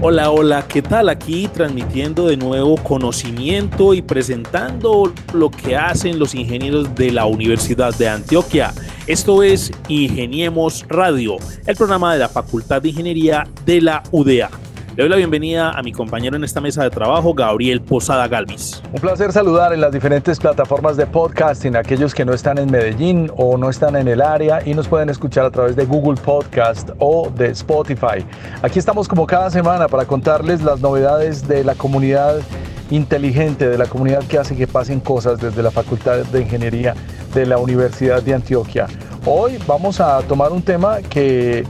Hola, hola, ¿qué tal? Aquí transmitiendo de nuevo conocimiento y presentando lo que hacen los ingenieros de la Universidad de Antioquia. Esto es Ingeniemos Radio, el programa de la Facultad de Ingeniería de la UDA. Le doy la bienvenida a mi compañero en esta mesa de trabajo, Gabriel Posada Galvis. Un placer saludar en las diferentes plataformas de podcasting a aquellos que no están en Medellín o no están en el área y nos pueden escuchar a través de Google Podcast o de Spotify. Aquí estamos como cada semana para contarles las novedades de la comunidad inteligente, de la comunidad que hace que pasen cosas desde la Facultad de Ingeniería de la Universidad de Antioquia. Hoy vamos a tomar un tema que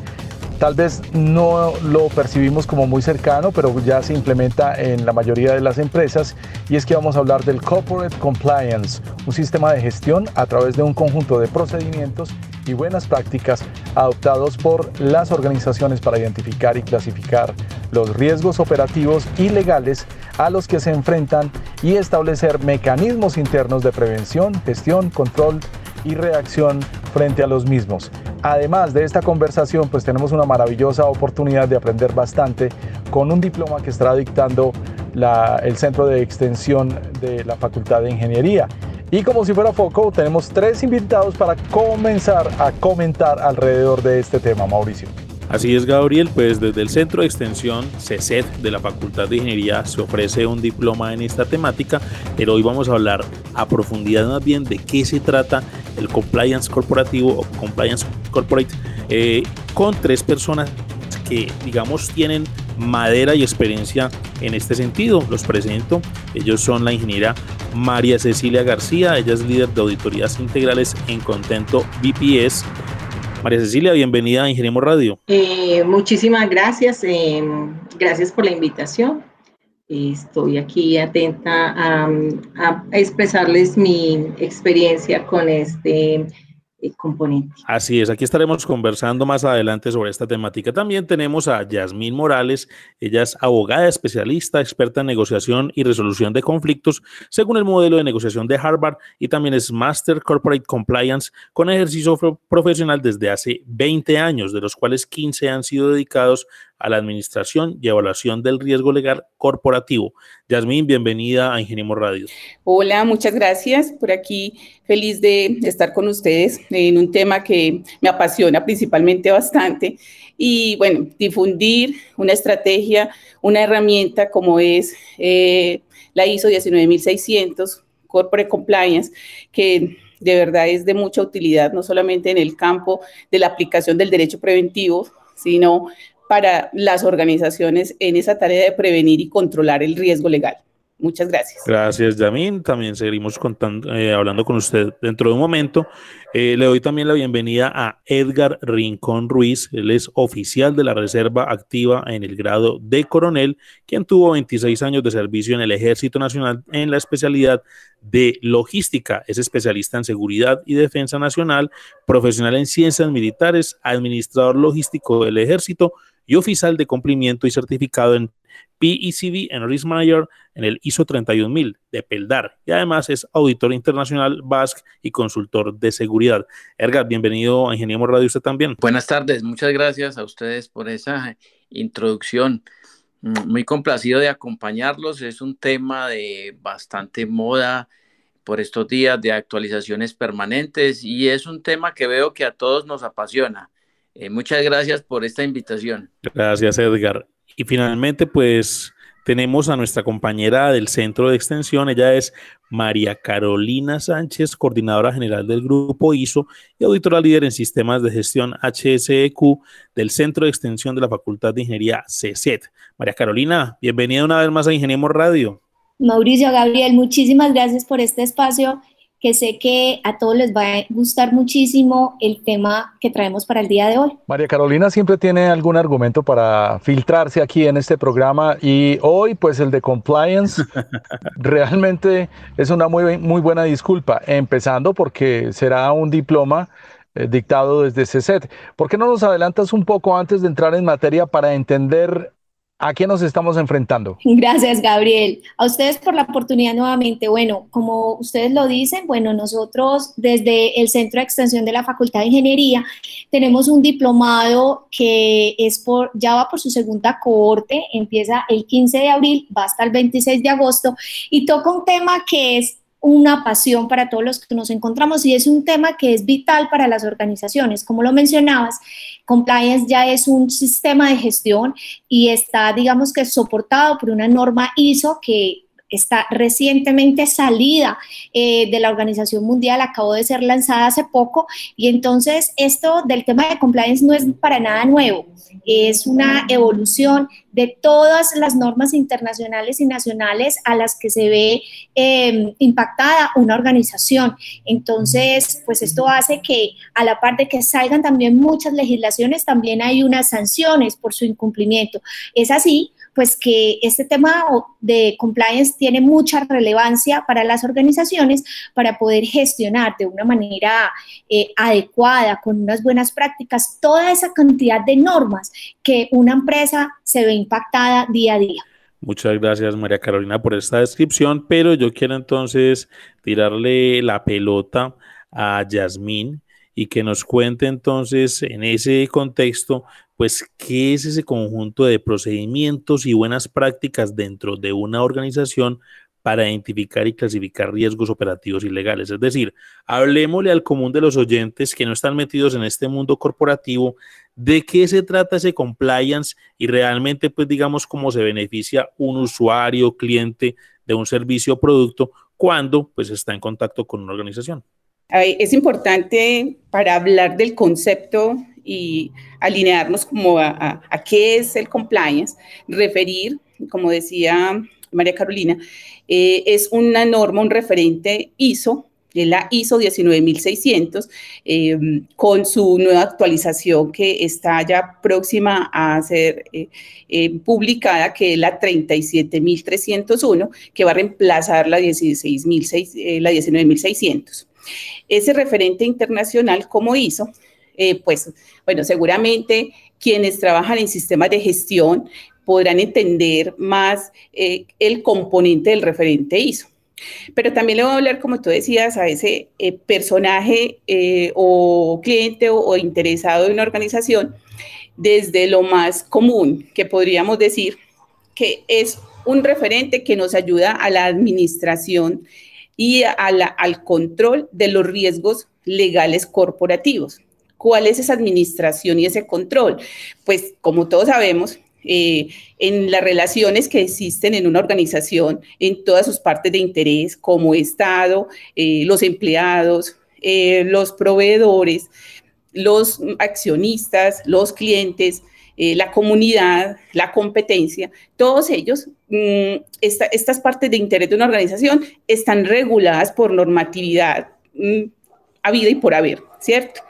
Tal vez no lo percibimos como muy cercano, pero ya se implementa en la mayoría de las empresas y es que vamos a hablar del Corporate Compliance, un sistema de gestión a través de un conjunto de procedimientos y buenas prácticas adoptados por las organizaciones para identificar y clasificar los riesgos operativos y legales a los que se enfrentan y establecer mecanismos internos de prevención, gestión, control y reacción frente a los mismos. Además de esta conversación, pues tenemos una maravillosa oportunidad de aprender bastante con un diploma que estará dictando el Centro de Extensión de la Facultad de Ingeniería. Y como si fuera foco, tenemos tres invitados para comenzar a comentar alrededor de este tema, Mauricio. Así es, Gabriel, pues desde el Centro de Extensión CECET de la Facultad de Ingeniería se ofrece un diploma en esta temática, pero hoy vamos a hablar a profundidad más bien de qué se trata el compliance corporativo o compliance corporate eh, con tres personas que digamos tienen madera y experiencia en este sentido. Los presento. Ellos son la ingeniera María Cecilia García, ella es líder de auditorías integrales en Contento BPS. María Cecilia, bienvenida a Ingeniemos Radio. Eh, muchísimas gracias, eh, gracias por la invitación. Estoy aquí atenta a, expresarles mi experiencia con este componente. Así es, aquí estaremos conversando más adelante sobre esta temática. También tenemos a Yasmín Morales, ella es abogada especialista, experta en negociación y resolución de conflictos según el modelo de negociación de Harvard y también es Master Corporate Compliance con ejercicio profesional desde hace 20 años, de los cuales 15 han sido dedicados a la administración y evaluación del riesgo legal corporativo. Yasmín, bienvenida a Ingeniemos Radio. Hola, muchas gracias. Por aquí feliz de estar con ustedes en un tema que me apasiona principalmente bastante. Y bueno, difundir una estrategia, una herramienta como es eh, la ISO 19600, Corporate Compliance, que de verdad es de mucha utilidad, no solamente en el campo de la aplicación del derecho preventivo, sino para las organizaciones en esa tarea de prevenir y controlar el riesgo legal. Muchas gracias. Gracias, Yamin. También contando, eh, hablando con usted dentro de un momento. Eh, le doy también la bienvenida a Edgar Rincón Ruiz. Él es oficial de la Reserva Activa en el grado de coronel, quien tuvo 26 años de servicio en el Ejército Nacional en la especialidad de logística. Es especialista en seguridad y defensa nacional, profesional en ciencias militares, administrador logístico del Ejército y oficial de cumplimiento y certificado en PECB en Risk Manager en el ISO 31000 de Peldar y además es auditor internacional BASC y consultor de seguridad. Ergar, bienvenido a Ingeniemos Radio usted también. Buenas tardes, muchas gracias a ustedes por esa introducción. Mm, muy complacido de acompañarlos, es un tema de bastante moda por estos días de actualizaciones permanentes y es un tema que veo que a todos nos apasiona eh, muchas gracias por esta invitación. Gracias, Edgar. Y finalmente, pues tenemos a nuestra compañera del Centro de Extensión. Ella es María Carolina Sánchez, coordinadora general del Grupo ISO y auditora líder en sistemas de gestión HSEQ del Centro de Extensión de la Facultad de Ingeniería CECET. María Carolina, bienvenida una vez más a Ingeniemos Radio. Mauricio, Gabriel, muchísimas gracias por este espacio que sé que a todos les va a gustar muchísimo el tema que traemos para el día de hoy. María Carolina siempre tiene algún argumento para filtrarse aquí en este programa y hoy pues el de compliance realmente es una muy, muy buena disculpa, empezando porque será un diploma eh, dictado desde CESET. ¿Por qué no nos adelantas un poco antes de entrar en materia para entender ¿A qué nos estamos enfrentando? Gracias, Gabriel. A ustedes por la oportunidad nuevamente. Bueno, como ustedes lo dicen, bueno, nosotros desde el Centro de Extensión de la Facultad de Ingeniería tenemos un diplomado que es por, ya va por su segunda cohorte, empieza el 15 de abril, va hasta el 26 de agosto y toca un tema que es una pasión para todos los que nos encontramos y es un tema que es vital para las organizaciones. Como lo mencionabas, compliance ya es un sistema de gestión y está, digamos que, soportado por una norma ISO que está recientemente salida eh, de la Organización Mundial, acabó de ser lanzada hace poco y entonces esto del tema de compliance no es para nada nuevo, es una evolución de todas las normas internacionales y nacionales a las que se ve em, impactada una organización. Entonces, pues esto hace que a la par de que salgan también muchas legislaciones, también hay unas sanciones por su incumplimiento. Es así pues que este tema de compliance tiene mucha relevancia para las organizaciones para poder gestionar de una manera eh, adecuada, con unas buenas prácticas, toda esa cantidad de normas que una empresa se ve impactada día a día. Muchas gracias María Carolina por esta descripción, pero yo quiero entonces tirarle la pelota a Yasmín y que nos cuente entonces en ese contexto pues, ¿qué es ese conjunto de procedimientos y buenas prácticas dentro de una organización para identificar y clasificar riesgos operativos y legales? Es decir, hablemosle al común de los oyentes que no están metidos en este mundo corporativo de qué se trata ese compliance y realmente, pues, digamos, cómo se beneficia un usuario, cliente de un servicio o producto cuando, pues, está en contacto con una organización. Es importante para hablar del concepto y alinearnos como a, qué es el compliance, referir, como decía María Carolina, eh, es una norma, un referente ISO, es la ISO 19600, em, con su nueva actualización que está ya próxima a ser eh, eh, publicada, que es la 37301, que va a reemplazar la, 16, la 19600. Ese referente internacional como ISO eh, pues bueno, seguramente quienes trabajan en sistemas de gestión podrán entender más eh, el componente del referente ISO. Pero también le voy a hablar, como tú decías, a ese eh, personaje o cliente o, interesado de una organización desde lo más común, que podríamos decir que es un referente que nos ayuda a la administración y al control de los riesgos legales corporativos. ¿Cuál es esa administración y ese control? Pues como todos sabemos, eh, en las relaciones que existen en una organización, en todas sus partes de interés, como Estado, eh, los empleados, eh, los proveedores, los accionistas, los clientes, la comunidad, la competencia, todos ellos, mm, estas partes de interés de una organización están reguladas por normatividad mm, a vida y por haber, ¿cierto?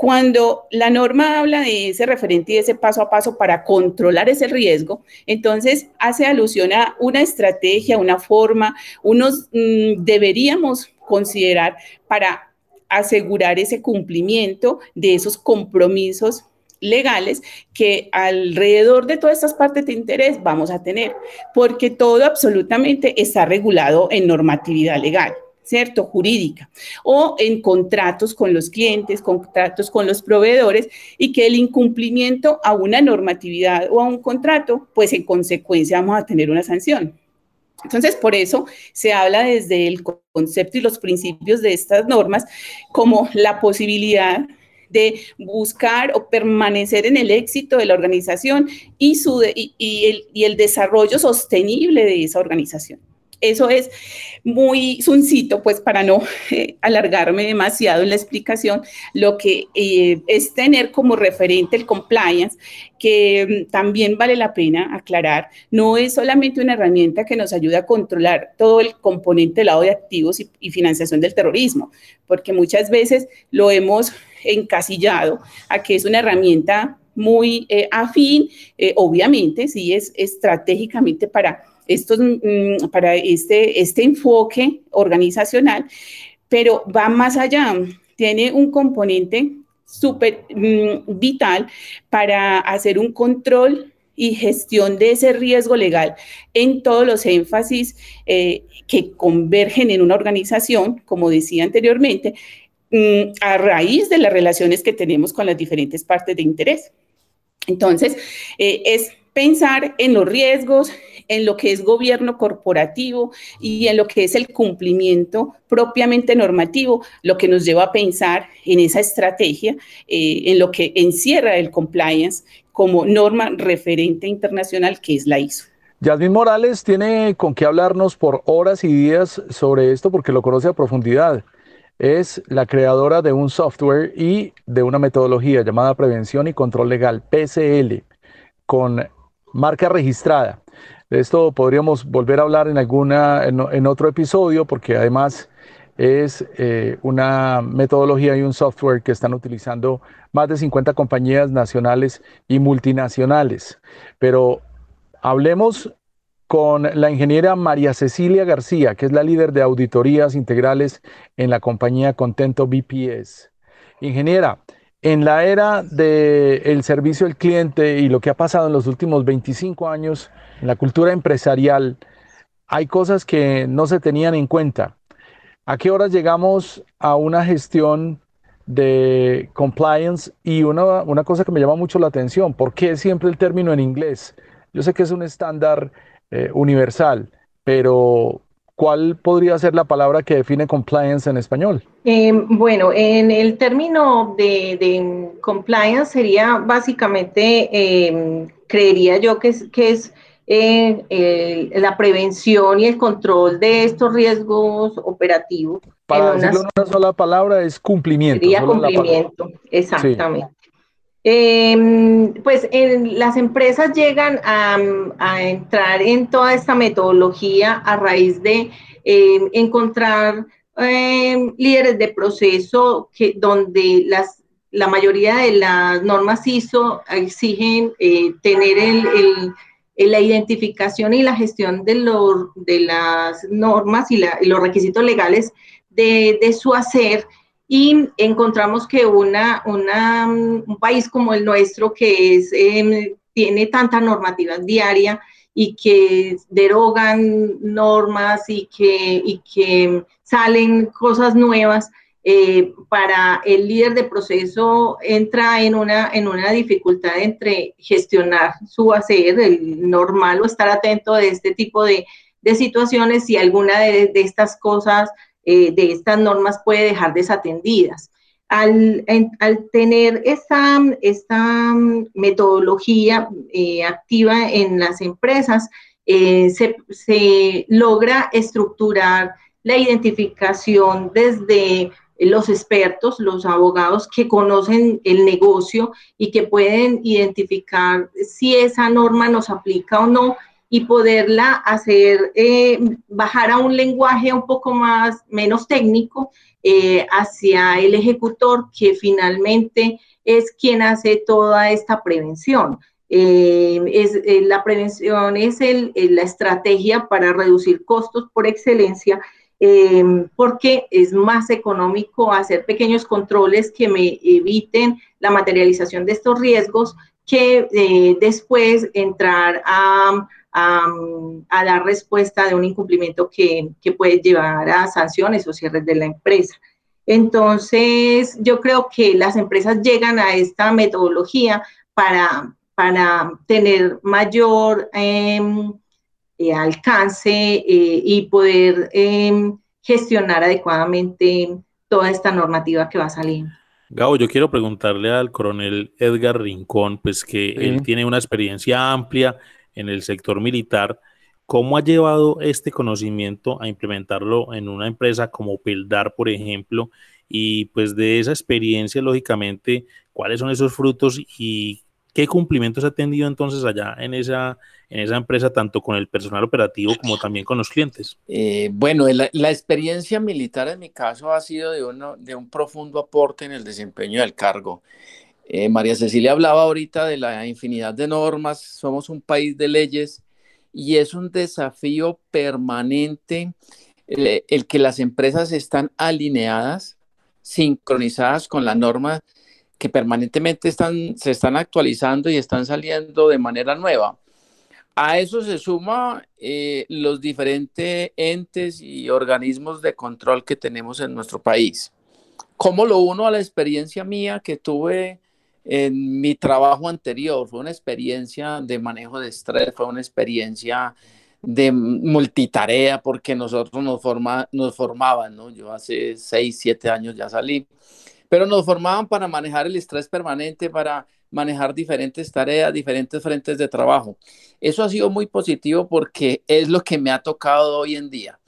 Cuando la norma habla de ese referente y ese paso a paso para controlar ese riesgo, entonces hace alusión a una estrategia, una forma, unos mm, deberíamos considerar para asegurar ese cumplimiento de esos compromisos legales que alrededor de todas estas partes de interés vamos a tener, porque todo absolutamente está regulado en normatividad legal. ¿Cierto? Jurídica, o en contratos con los clientes, contratos con los proveedores, y que el incumplimiento a una normatividad o a un contrato, pues en consecuencia vamos a tener una sanción. Entonces, por eso se habla desde el concepto y los principios de estas normas como la posibilidad de buscar o permanecer en el éxito de la organización y, y el desarrollo sostenible de esa organización. Eso es muy suncito, pues para no eh, alargarme demasiado en la explicación, lo que eh, es tener como referente el compliance, que mm, también vale la pena aclarar, no es solamente una herramienta que nos ayuda a controlar todo el componente lado de activos y, financiación del terrorismo, porque muchas veces lo hemos encasillado a que es una herramienta muy eh, afín, obviamente, sí es estratégicamente para estos, mm, para este, este enfoque organizacional, pero va más allá, tiene un componente súper mm, vital para hacer un control y gestión de ese riesgo legal en todos los énfasis eh, que convergen en una organización, como decía anteriormente, mm, a raíz de las relaciones que tenemos con las diferentes partes de interés. Entonces, eh, es pensar en los riesgos, en lo que es gobierno corporativo y en lo que es el cumplimiento propiamente normativo, lo que nos lleva a pensar en esa estrategia, eh, en lo que encierra el compliance como norma referente internacional que es la ISO. Yasmin Morales tiene con qué hablarnos por horas y días sobre esto porque lo conoce a profundidad. Es la creadora de un software y de una metodología llamada Prevención y Control Legal, PCL, con marca registrada. De esto podríamos volver a hablar en, alguna, en, otro episodio porque además es eh, una metodología y un software que están utilizando más de 50 compañías nacionales y multinacionales. Pero hablemos con la ingeniera María Cecilia García, que es la líder de auditorías integrales en la compañía Contento BPS. Ingeniera, en la era del servicio al cliente y lo que ha pasado en los últimos 25 años en la cultura empresarial, hay cosas que no se tenían en cuenta. ¿A qué horas llegamos a una gestión de compliance? Y una, una cosa que me llama mucho la atención, ¿por qué siempre el término en inglés? Yo sé que es un estándar eh, universal, pero ¿cuál podría ser la palabra que define compliance en español? Eh, bueno, en el término de, compliance sería básicamente, eh, creería yo que es, que es eh, la prevención y el control de estos riesgos operativos. Para decirlo en una sola palabra, es cumplimiento. Sería cumplimiento, exactamente. Em, pues las empresas llegan a, entrar en toda esta metodología a raíz de em, encontrar em, líderes de proceso que, donde las, la mayoría de las normas ISO exigen eh, tener el, la identificación y la gestión de, de las normas y, los requisitos legales de su hacer y encontramos que una, una, un país como el nuestro, que es, em, tiene tanta normativa diaria y que derogan normas y que, y que salen cosas nuevas, eh, para el líder de proceso entra en una, en una dificultad entre gestionar su hacer, el normal o estar atento de este tipo de, de situaciones y alguna de, de estas cosas eh, de estas normas puede dejar desatendidas. Al, tener esta, esta metodología eh, activa en las empresas, eh, se, logra estructurar la identificación desde los expertos, los abogados que conocen el negocio y que pueden identificar si esa norma nos aplica o no y poderla hacer eh, bajar a un lenguaje un poco más, menos técnico eh, hacia el ejecutor que finalmente es quien hace toda esta prevención. Eh, es, la prevención es la estrategia para reducir costos por excelencia porque es más económico hacer pequeños controles que me eviten la materialización de estos riesgos que después entrar a, a, dar respuesta de un incumplimiento que, que, puede llevar a sanciones o cierres de la empresa. Entonces, yo creo que las empresas llegan a esta metodología para, para tener mayor em, eh, alcance eh, y poder em, gestionar adecuadamente toda esta normativa que va saliendo. Gabo, yo quiero preguntarle al coronel Edgar Rincón, pues que él tiene una experiencia amplia en el sector militar, ¿cómo ha llevado este conocimiento a implementarlo en una empresa como Pildar, por ejemplo? Y pues de esa experiencia, lógicamente, ¿cuáles son esos frutos y qué cumplimientos ha tenido entonces allá en esa, en esa empresa, tanto con el personal operativo como también con los clientes? Eh, bueno, la, experiencia militar en mi caso ha sido de, uno, de un profundo aporte en el desempeño del cargo. Eh, María Cecilia hablaba ahorita de la infinidad de normas, somos un país de leyes y es un desafío permanente eh, el, que las empresas están alineadas, sincronizadas con la norma que permanentemente están, se están actualizando y están saliendo de manera nueva. A eso se suma eh, los diferentes entes y organismos de control que tenemos en nuestro país. ¿Cómo lo uno a la experiencia mía que tuve en mi trabajo anterior? Fue una experiencia de manejo de estrés, fue una experiencia de multitarea porque nosotros nos, forma, nos formaban, ¿no? Yo hace seis, siete años ya salí, pero nos formaban para manejar el estrés permanente, para manejar diferentes tareas, diferentes frentes de trabajo. Eso ha sido muy positivo porque es lo que me ha tocado hoy en día.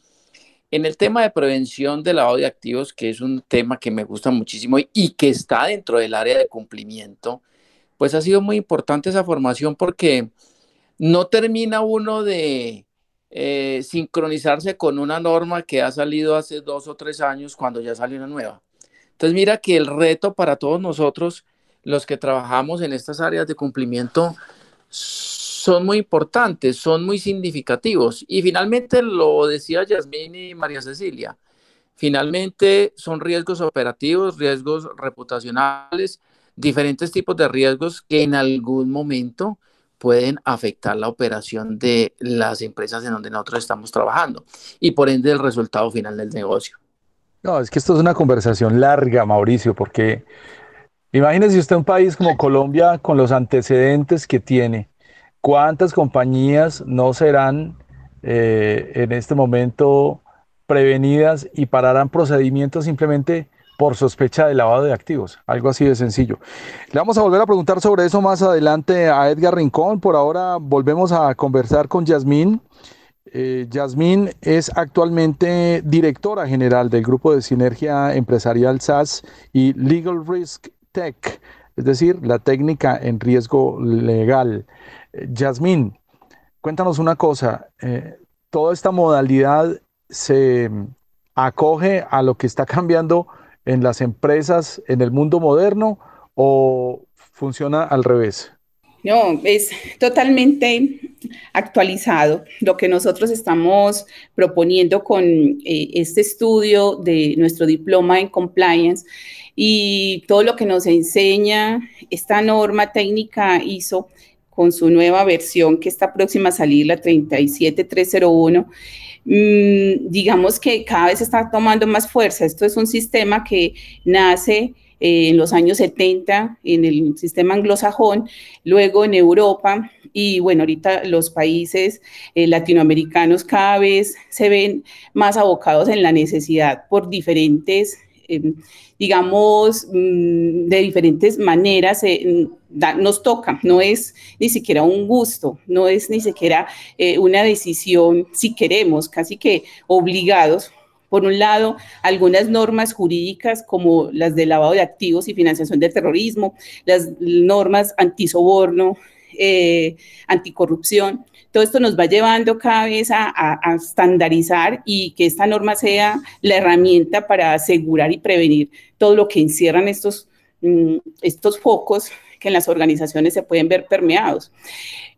En el tema de prevención de lavado de activos, que es un tema que me gusta muchísimo y que está dentro del área de cumplimiento, pues ha sido muy importante esa formación porque no termina uno de eh, sincronizarse con una norma que ha salido hace dos o tres años cuando ya salió una nueva. Entonces mira que el reto para todos nosotros, los que trabajamos en estas áreas de cumplimiento, son muy importantes, son muy significativos. Y finalmente lo decía Yasmín y María Cecilia, finalmente son riesgos operativos, riesgos reputacionales, diferentes tipos de riesgos que en algún momento pueden afectar la operación de las empresas en donde nosotros estamos trabajando y por ende el resultado final del negocio. No, es que esto es una conversación larga, Mauricio, porque imagínese usted un país como Colombia con los antecedentes que tiene. ¿Cuántas compañías no serán eh, en este momento prevenidas y pararán procedimientos simplemente por sospecha de lavado de activos, algo así de sencillo. Le vamos a volver a preguntar sobre eso más adelante a Edgar Rincón. Por ahora volvemos a conversar con Yasmín. Eh, Yasmín es actualmente directora general del grupo de sinergia empresarial SAS y Legal Risk Tech, es decir, la técnica en riesgo legal. Eh, Yasmín, cuéntanos una cosa, eh, toda esta modalidad se acoge a lo que está cambiando en las empresas en el mundo moderno o funciona al revés? No, es totalmente actualizado lo que nosotros estamos proponiendo con eh, este estudio de nuestro diploma en compliance y todo lo que nos enseña esta norma técnica ISO con su nueva versión que está próxima a salir, la 37301 Mm, digamos que cada vez está tomando más fuerza. Esto es un sistema que nace eh, en los años 70 en el sistema anglosajón, luego en Europa y bueno, ahorita los países eh, latinoamericanos cada vez se ven más abocados en la necesidad por diferentes Em, digamos, mm, de diferentes maneras eh, nos toca, no es ni siquiera un gusto, no es ni siquiera eh, una decisión si queremos, casi que obligados. Por un lado, algunas normas jurídicas como las de lavado de activos y financiación del terrorismo, las normas antisoborno, eh, anticorrupción, todo esto nos va llevando cada vez a, estandarizar y que esta norma sea la herramienta para asegurar y prevenir todo lo que encierran estos, mm, estos focos que en las organizaciones se pueden ver permeados.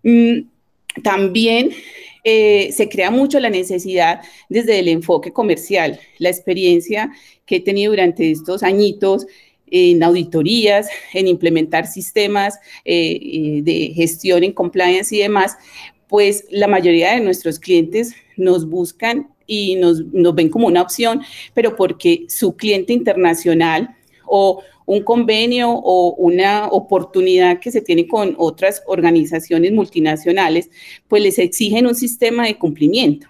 Mm, también eh, se crea mucho la necesidad desde el enfoque comercial, la experiencia que he tenido durante estos añitos en auditorías, en implementar sistemas eh, eh, de gestión en compliance y demás, pues la mayoría de nuestros clientes nos buscan y nos, ven como una opción, pero porque su cliente internacional o un convenio o una oportunidad que se tiene con otras organizaciones multinacionales, pues les exigen un sistema de cumplimiento.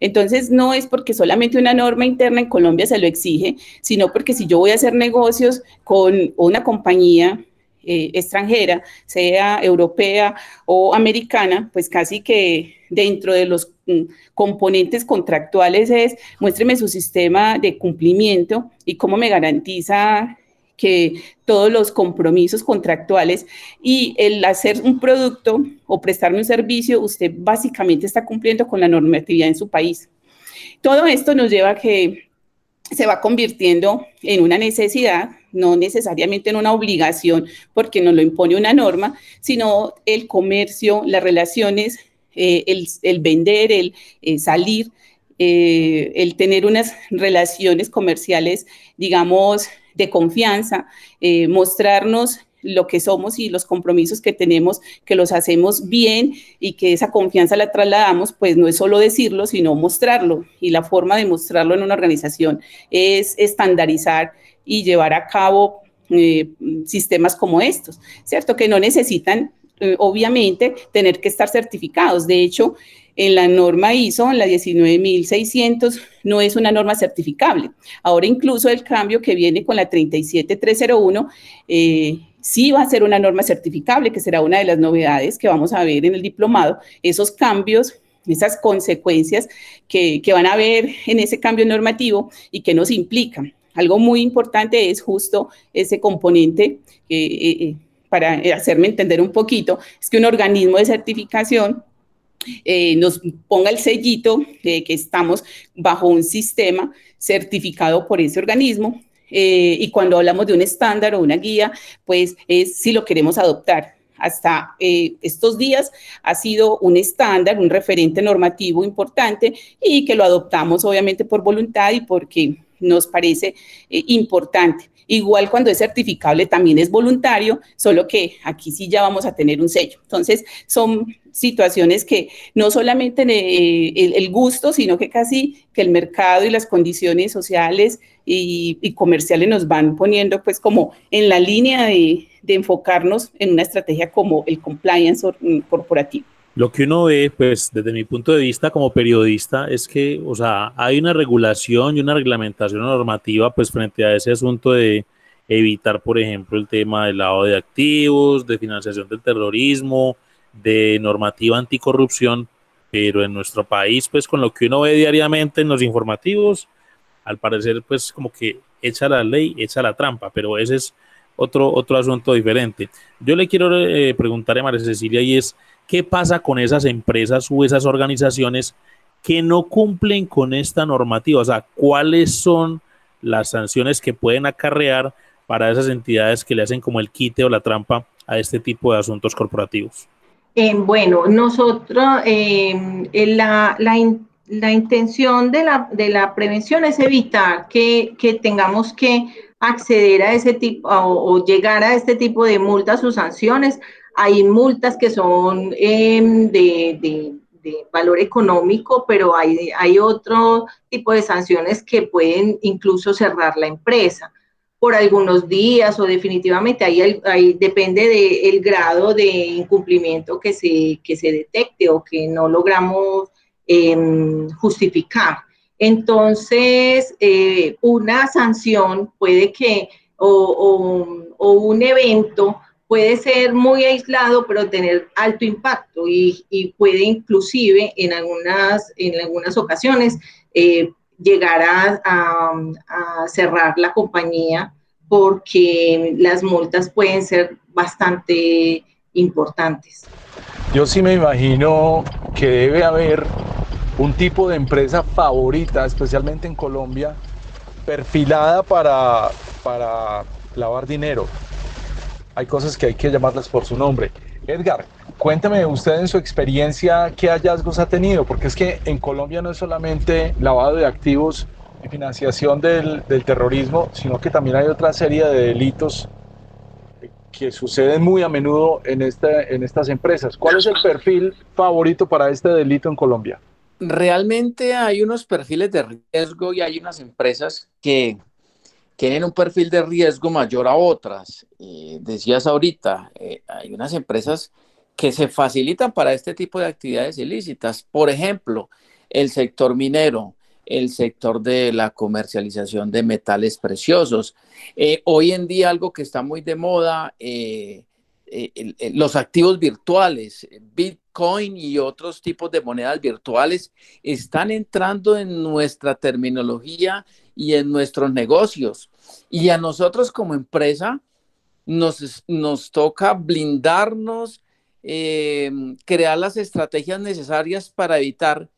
Entonces, no es porque solamente una norma interna en Colombia se lo exige, sino porque si yo voy a hacer negocios con una compañía eh, extranjera, sea europea o americana, pues casi que dentro de los mm, componentes contractuales es muéstreme su sistema de cumplimiento y cómo me garantiza que todos los compromisos contractuales y el hacer un producto o prestarme un servicio, usted básicamente está cumpliendo con la normatividad en su país. Todo esto nos lleva a que se va convirtiendo en una necesidad, no necesariamente en una obligación porque nos lo impone una norma, sino el comercio, las relaciones, eh, el, vender, el salir, eh, el tener unas relaciones comerciales, digamos, de confianza, eh, mostrarnos lo que somos y los compromisos que tenemos, que los hacemos bien y que esa confianza la trasladamos, pues no es solo decirlo, sino mostrarlo. Y la forma de mostrarlo en una organización es estandarizar y llevar a cabo eh, sistemas como estos, ¿cierto? Que no necesitan, eh, obviamente, tener que estar certificados. De hecho, en la norma ISO, en la 19600, no es una norma certificable. Ahora incluso el cambio que viene con la 37301 eh, sí va a ser una norma certificable, que será una de las novedades que vamos a ver en el diplomado. Esos cambios esas consecuencias que, van a haber en ese cambio normativo y que nos implican. Algo muy importante es justo ese componente, eh, eh, para hacerme entender un poquito, es que un organismo de certificación eh, nos ponga el sellito de que estamos bajo un sistema certificado por ese organismo. y cuando hablamos de un estándar o una guía, pues es si lo queremos adoptar hasta estos días ha sido un estándar, un referente normativo importante y que lo adoptamos obviamente por voluntad y porque nos parece eh, importante. Igual cuando es certificable también es voluntario, solo que aquí sí ya vamos a tener un sello. Entonces, son situaciones que no solamente eh, el, gusto, sino que casi que el mercado y las condiciones sociales y, comerciales nos van poniendo pues como en la línea de enfocarnos en una estrategia como el compliance corporativo. Lo que uno ve, pues desde mi punto de vista como periodista, es que, o sea, hay una regulación y una reglamentación normativa, pues frente a ese asunto de evitar, por ejemplo, el tema del lavado de activos, de financiación del terrorismo, de normativa anticorrupción, pero en nuestro país, pues con lo que uno ve diariamente en los informativos, al parecer, pues como que echa la ley, echa la trampa, pero ese es otro, otro asunto diferente. Yo le quiero eh, preguntar a María Cecilia y es, ¿Qué pasa con esas empresas o esas organizaciones que no cumplen con esta normativa? O sea, ¿cuáles son las sanciones que pueden acarrear para esas entidades que le hacen como el quite o la trampa a este tipo de asuntos corporativos? Eh, bueno, nosotros, eh, la, la, intención de la, de la, prevención es evitar que, que, tengamos que acceder a ese tipo o llegar a este tipo de multas o sanciones hay multas que son em, de, valor económico, pero hay, hay otro tipo de sanciones que pueden incluso cerrar la empresa por algunos días o definitivamente ahí, depende del grado de incumplimiento que se, que se detecte o que no logramos em, justificar. Entonces, eh, una sanción puede que, o un evento puede ser muy aislado, pero tener alto impacto y, puede inclusive en algunas, en algunas ocasiones eh, llegar a, cerrar la compañía porque las multas pueden ser bastante importantes. Yo sí me imagino que debe haber un tipo de empresa favorita, especialmente en Colombia, perfilada para, para lavar dinero hay cosas que hay que llamarlas por su nombre. Edgar, cuéntame usted en su experiencia qué hallazgos ha tenido, porque es que en Colombia no es solamente lavado de activos y financiación del, terrorismo, sino que también hay otra serie de delitos que suceden muy a menudo en, este, en estas empresas. ¿Cuál es el perfil favorito para este delito en Colombia? Realmente hay unos perfiles de riesgo y hay unas empresas que tienen un perfil de riesgo mayor a otras. decías ahorita, eh, hay unas empresas que se facilitan para este tipo de actividades ilícitas. Por ejemplo, el sector minero, el sector de la comercialización de metales preciosos. Eh, hoy en día algo que está muy de moda, eh, los activos virtuales, Bitcoin y otros tipos de monedas virtuales están entrando en nuestra terminología y en nuestros negocios. Y a nosotros como empresa nos, nos toca blindarnos, eh, crear las estrategias necesarias para evitar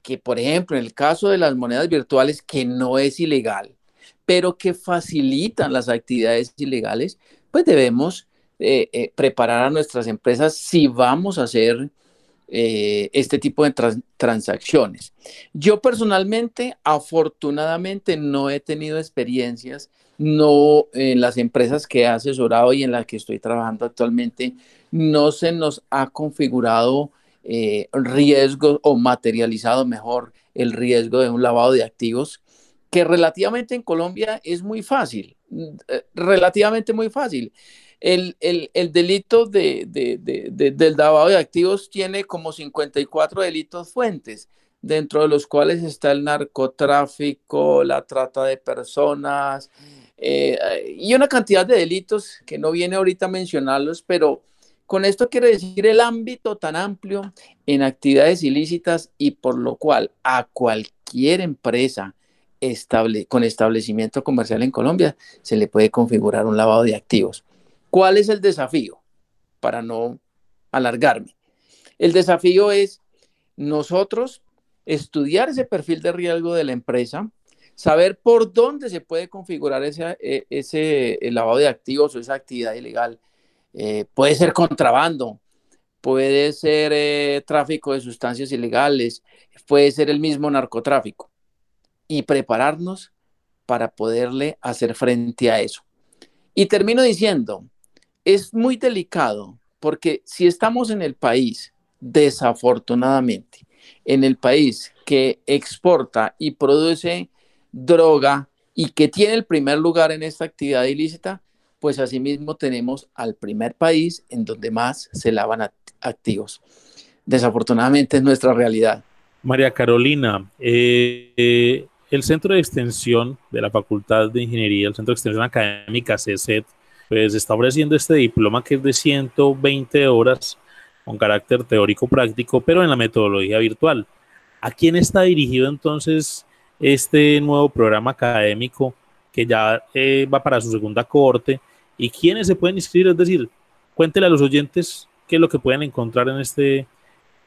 que, por ejemplo, en el caso de las monedas virtuales, que no es ilegal, pero que facilitan las actividades ilegales, pues debemos eh, eh, preparar a nuestras empresas si vamos a hacer eh, este tipo de transacciones. Yo personalmente, afortunadamente, no he tenido experiencias no en las empresas que he asesorado y en las que estoy trabajando actualmente, no se nos ha configurado eh, riesgo o materializado mejor el riesgo de un lavado de activos, que relativamente en Colombia es muy fácil, eh, relativamente muy fácil. El, delito de, del lavado de activos tiene como 54 delitos fuentes, dentro de los cuales está el narcotráfico, la trata de personas eh, y una cantidad de delitos que no viene ahorita a mencionarlos, pero con esto quiero decir el ámbito tan amplio en actividades ilícitas y por lo cual a cualquier empresa con establecimiento comercial en Colombia se le puede configurar un lavado de activos. ¿Cuál es el desafío? Para no alargarme. El desafío es nosotros estudiar ese perfil de riesgo de la empresa, saber por dónde se puede configurar ese, e, ese lavado de activos o esa actividad ilegal eh, puede ser contrabando, puede ser eh, tráfico de sustancias ilegales, puede ser el mismo narcotráfico. Y prepararnos para poderle hacer frente a eso. Y termino diciendo, es muy delicado porque si estamos en el país, desafortunadamente, en el país que exporta y produce droga y que tiene el primer lugar en esta actividad ilícita, pues asimismo tenemos al primer país en donde más se lavan activos. Desafortunadamente es nuestra realidad. María Carolina, eh, eh, el Centro de Extensión de la Facultad de Ingeniería, el Centro de Extensión Académica CESET, pues está ofreciendo este diploma que es de 120 horas con carácter teórico práctico, pero en la metodología virtual. ¿A quién está dirigido entonces este nuevo programa académico que ya eh, va para su segunda corte y quiénes se pueden inscribir, es decir, cuéntele a los oyentes qué es lo que pueden encontrar en, este,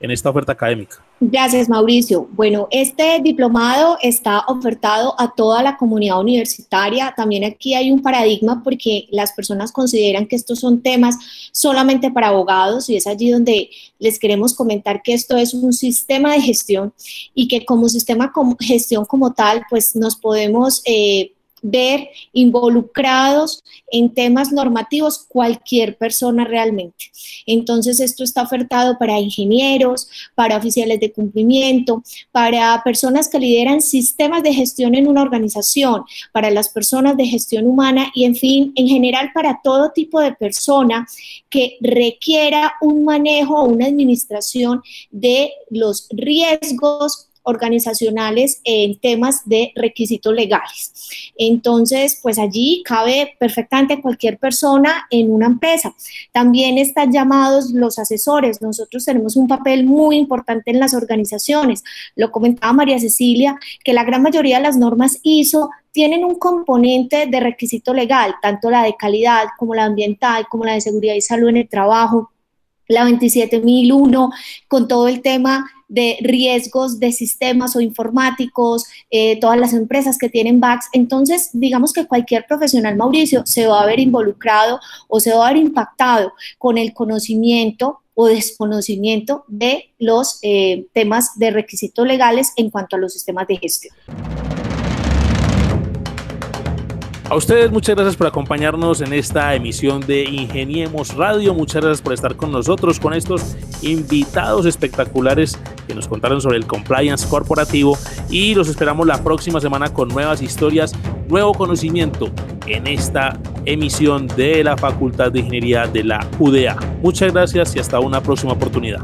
en esta oferta académica. Gracias, Mauricio. Bueno, este diplomado está ofertado a toda la comunidad universitaria. También aquí hay un paradigma porque las personas consideran que estos son temas solamente para abogados y es allí donde les queremos comentar que esto es un sistema de gestión y que como sistema de gestión como tal, pues nos podemos... Eh, ver involucrados en temas normativos cualquier persona realmente. Entonces, esto está ofertado para ingenieros, para oficiales de cumplimiento, para personas que lideran sistemas de gestión en una organización, para las personas de gestión humana y, en fin, en general para todo tipo de persona que requiera un manejo o una administración de los riesgos organizacionales en temas de requisitos legales. Entonces, pues allí cabe perfectamente cualquier persona en una empresa. También están llamados los asesores. Nosotros tenemos un papel muy importante en las organizaciones. Lo comentaba María Cecilia, que la gran mayoría de las normas ISO tienen un componente de requisito legal, tanto la de calidad como la ambiental, como la de seguridad y salud en el trabajo, la 27001, con todo el tema de riesgos de sistemas o informáticos, eh, todas las empresas que tienen bugs. Entonces, digamos que cualquier profesional, Mauricio, se va a ver involucrado o se va a ver impactado con el conocimiento o desconocimiento de los eh, temas de requisitos legales en cuanto a los sistemas de gestión. A ustedes muchas gracias por acompañarnos en esta emisión de Ingeniemos Radio. Muchas gracias por estar con nosotros, con estos invitados espectaculares que nos contaron sobre el compliance corporativo y los esperamos la próxima semana con nuevas historias, nuevo conocimiento en esta emisión de la Facultad de Ingeniería de la UDA. Muchas gracias y hasta una próxima oportunidad.